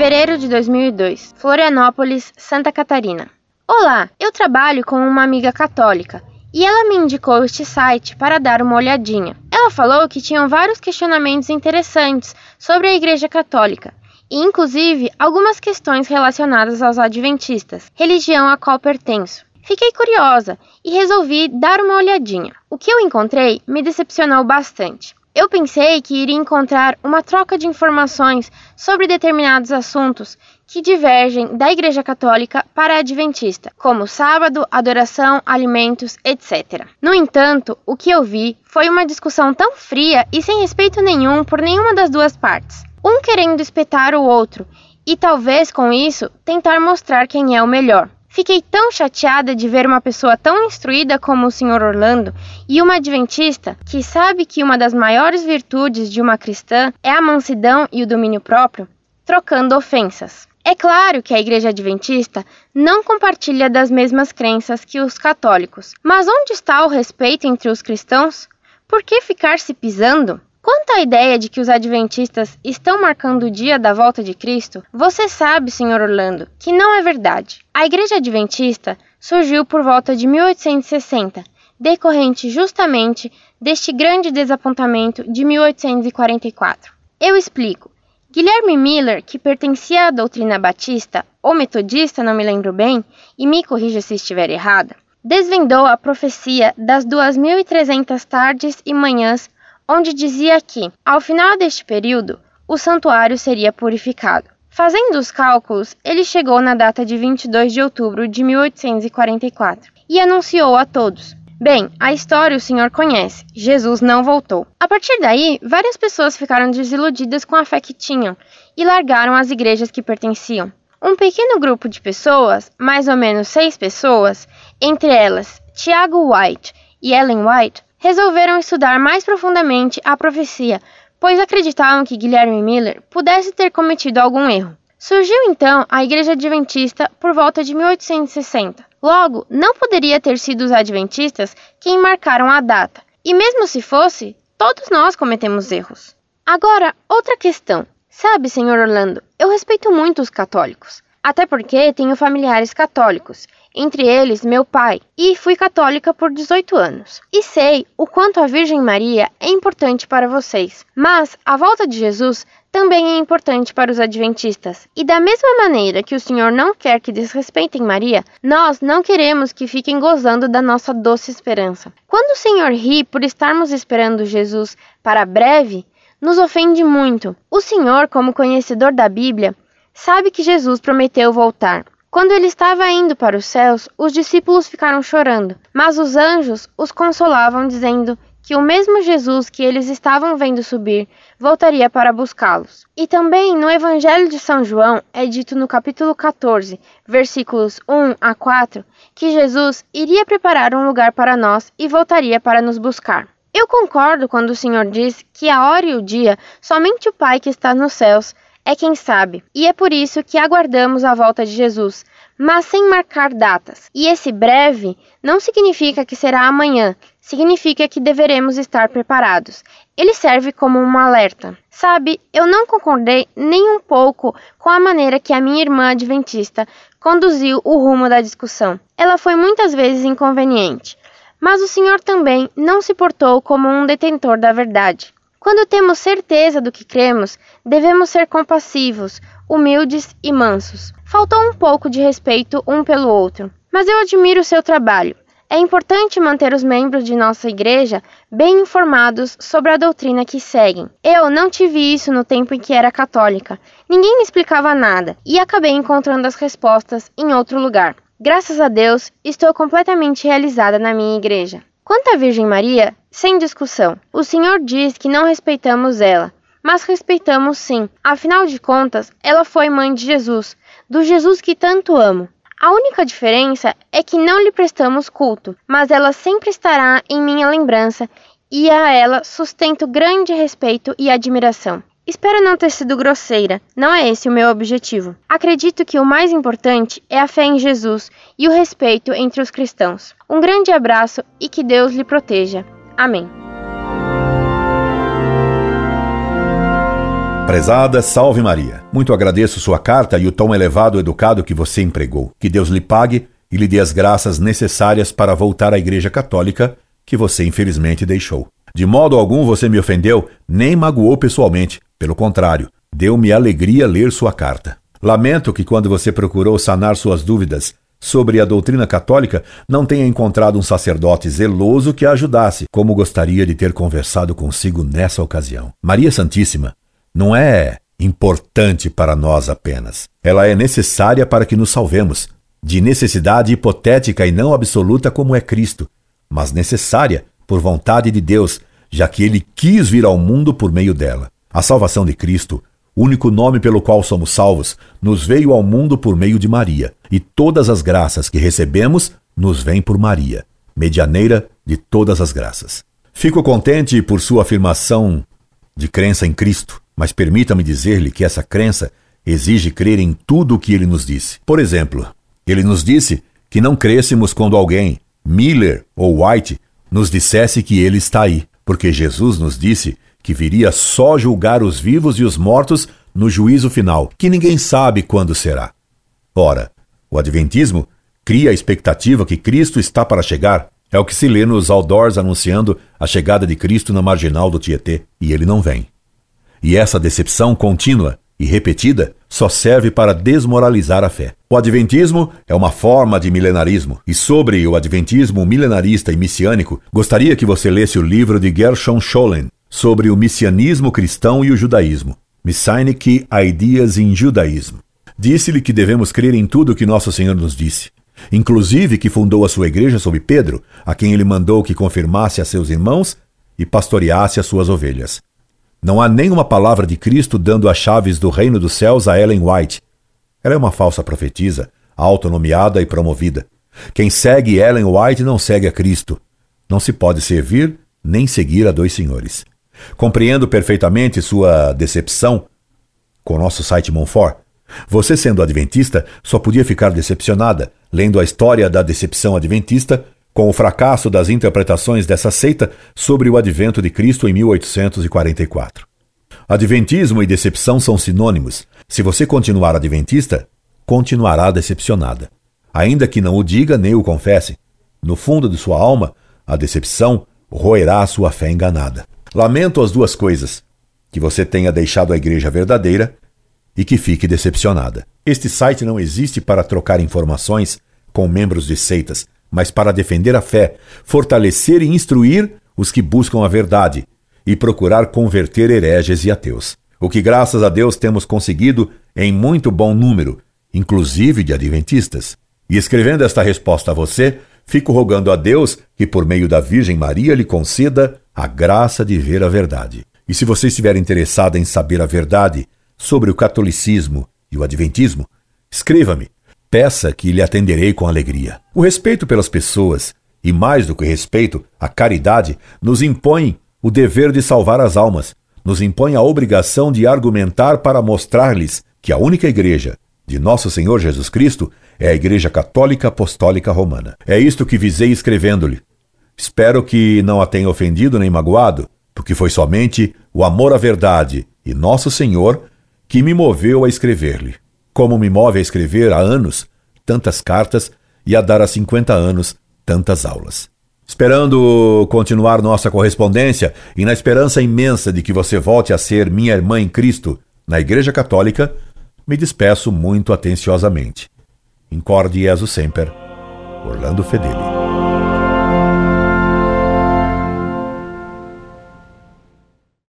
fevereiro de 2002, Florianópolis, Santa Catarina. Olá, eu trabalho com uma amiga católica e ela me indicou este site para dar uma olhadinha. Ela falou que tinham vários questionamentos interessantes sobre a Igreja Católica e, inclusive, algumas questões relacionadas aos adventistas, religião a qual pertenço. Fiquei curiosa e resolvi dar uma olhadinha. O que eu encontrei me decepcionou bastante. Eu pensei que iria encontrar uma troca de informações sobre determinados assuntos que divergem da Igreja Católica para a Adventista, como sábado, adoração, alimentos, etc. No entanto, o que eu vi foi uma discussão tão fria e sem respeito nenhum por nenhuma das duas partes, um querendo espetar o outro e talvez com isso tentar mostrar quem é o melhor. Fiquei tão chateada de ver uma pessoa tão instruída como o Sr. Orlando e uma adventista que sabe que uma das maiores virtudes de uma cristã é a mansidão e o domínio próprio, trocando ofensas. É claro que a Igreja Adventista não compartilha das mesmas crenças que os católicos, mas onde está o respeito entre os cristãos? Por que ficar se pisando? Quanto à ideia de que os adventistas estão marcando o dia da volta de Cristo, você sabe, Sr. Orlando, que não é verdade. A Igreja Adventista surgiu por volta de 1860, decorrente justamente deste grande desapontamento de 1844. Eu explico. Guilherme Miller, que pertencia à doutrina batista ou metodista, não me lembro bem, e me corrija se estiver errada, desvendou a profecia das 2.300 tardes e manhãs onde dizia que, ao final deste período, o santuário seria purificado. Fazendo os cálculos, ele chegou na data de 22 de outubro de 1844 e anunciou a todos: Bem, a história o senhor conhece. Jesus não voltou. A partir daí, várias pessoas ficaram desiludidas com a fé que tinham e largaram as igrejas que pertenciam. Um pequeno grupo de pessoas, mais ou menos seis pessoas, entre elas Tiago White e Ellen White, resolveram estudar mais profundamente a profecia, pois acreditavam que Guilherme Miller pudesse ter cometido algum erro. Surgiu então a Igreja Adventista por volta de 1860. Logo, não poderia ter sido os adventistas quem marcaram a data, e mesmo se fosse, todos nós cometemos erros. Agora, outra questão. Sabe, senhor Orlando, eu respeito muito os católicos, até porque tenho familiares católicos, entre eles meu pai, e fui católica por 18 anos. E sei o quanto a Virgem Maria é importante para vocês, mas a volta de Jesus também é importante para os adventistas. E da mesma maneira que o Senhor não quer que desrespeitem Maria, nós não queremos que fiquem gozando da nossa doce esperança. Quando o Senhor ri por estarmos esperando Jesus para breve, nos ofende muito. O Senhor, como conhecedor da Bíblia, sabe que Jesus prometeu voltar. Quando ele estava indo para os céus, os discípulos ficaram chorando, mas os anjos os consolavam, dizendo que o mesmo Jesus que eles estavam vendo subir voltaria para buscá-los. E também no Evangelho de São João é dito no capítulo 14, versículos 1 a 4, que Jesus iria preparar um lugar para nós e voltaria para nos buscar. Eu concordo quando o Senhor diz que a hora e o dia somente o Pai que está nos céus é quem sabe, e é por isso que aguardamos a volta de Jesus, mas sem marcar datas. E esse breve não significa que será amanhã, significa que deveremos estar preparados. Ele serve como um alerta. Sabe, eu não concordei nem um pouco com a maneira que a minha irmã adventista conduziu o rumo da discussão. Ela foi muitas vezes inconveniente, mas o Senhor também não se portou como um detentor da verdade. Quando temos certeza do que cremos, devemos ser compassivos, humildes e mansos. Faltou um pouco de respeito um pelo outro, mas eu admiro o seu trabalho. É importante manter os membros de nossa igreja bem informados sobre a doutrina que seguem. Eu não tive isso no tempo em que era católica. Ninguém me explicava nada e acabei encontrando as respostas em outro lugar. Graças a Deus, estou completamente realizada na minha igreja. Quanto à Virgem Maria, sem discussão, o Senhor diz que não respeitamos ela, mas respeitamos sim. Afinal de contas, ela foi mãe de Jesus, do Jesus que tanto amo. A única diferença é que não lhe prestamos culto, mas ela sempre estará em minha lembrança e a ela sustento grande respeito e admiração. Espero não ter sido grosseira, não é esse o meu objetivo. Acredito que o mais importante é a fé em Jesus e o respeito entre os cristãos. Um grande abraço e que Deus lhe proteja. Amém. Prezada, salve Maria. Muito agradeço sua carta e o tom elevado e educado que você empregou. Que Deus lhe pague e lhe dê as graças necessárias para voltar à Igreja Católica que você infelizmente deixou. De modo algum você me ofendeu, nem magoou pessoalmente. Pelo contrário, deu-me alegria ler sua carta. Lamento que quando você procurou sanar suas dúvidas sobre a doutrina católica, não tenha encontrado um sacerdote zeloso que a ajudasse, como gostaria de ter conversado consigo nessa ocasião. Maria Santíssima não é importante para nós apenas. Ela é necessária para que nos salvemos, de necessidade hipotética e não absoluta como é Cristo, mas necessária por vontade de Deus, já que ele quis vir ao mundo por meio dela. A salvação de Cristo, único nome pelo qual somos salvos, nos veio ao mundo por meio de Maria, e todas as graças que recebemos nos vêm por Maria, medianeira de todas as graças. Fico contente por sua afirmação de crença em Cristo, mas permita-me dizer-lhe que essa crença exige crer em tudo o que ele nos disse. Por exemplo, ele nos disse que não crêssemos quando alguém, Miller ou White, nos dissesse que ele está aí, porque Jesus nos disse que viria só julgar os vivos e os mortos no juízo final, que ninguém sabe quando será. Ora, o Adventismo cria a expectativa que Cristo está para chegar. É o que se lê nos outdoors anunciando a chegada de Cristo na marginal do Tietê, e ele não vem. E essa decepção contínua e repetida só serve para desmoralizar a fé. O Adventismo é uma forma de milenarismo, e sobre o Adventismo milenarista e messiânico, gostaria que você lesse o livro de Gershon Scholem sobre o messianismo cristão e o judaísmo, Messianic Ideas in Judaism. Disse-lhe que devemos crer em tudo o que nosso Senhor nos disse, inclusive que fundou a sua igreja sob Pedro, a quem ele mandou que confirmasse a seus irmãos e pastoreasse as suas ovelhas. Não há nenhuma palavra de Cristo dando as chaves do reino dos céus a Ellen White, ela é uma falsa profetisa, autonomeada e promovida. Quem segue Ellen White não segue a Cristo. Não se pode servir nem seguir a dois senhores. Compreendo perfeitamente sua decepção com o nosso site Monfort. Você, sendo adventista, só podia ficar decepcionada lendo a história da decepção adventista com o fracasso das interpretações dessa seita sobre o advento de Cristo em 1844. Adventismo e decepção são sinônimos. Se você continuar adventista, continuará decepcionada. Ainda que não o diga nem o confesse, no fundo de sua alma, a decepção roerá a sua fé enganada. Lamento as duas coisas: que você tenha deixado a igreja verdadeira e que fique decepcionada. Este site não existe para trocar informações com membros de seitas, mas para defender a fé, fortalecer e instruir os que buscam a verdade e procurar converter hereges e ateus. O que, graças a Deus, temos conseguido em muito bom número, inclusive de adventistas. E escrevendo esta resposta a você, fico rogando a Deus que, por meio da Virgem Maria, lhe conceda a graça de ver a verdade. E se você estiver interessado em saber a verdade sobre o catolicismo e o adventismo, escreva-me. Peça que lhe atenderei com alegria. O respeito pelas pessoas, e mais do que respeito, a caridade, nos impõe o dever de salvar as almas, nos impõe a obrigação de argumentar para mostrar-lhes que a única igreja de nosso Senhor Jesus Cristo é a Igreja Católica Apostólica Romana. É isto que visei escrevendo-lhe. Espero que não a tenha ofendido nem magoado, porque foi somente o amor à verdade e nosso Senhor que me moveu a escrever-lhe. Como me move a escrever há anos tantas cartas e a dar há 50 anos tantas aulas. Esperando continuar nossa correspondência e na esperança imensa de que você volte a ser minha irmã em Cristo na Igreja Católica, me despeço muito atenciosamente. Incorde Jesus Semper, Orlando Fedeli.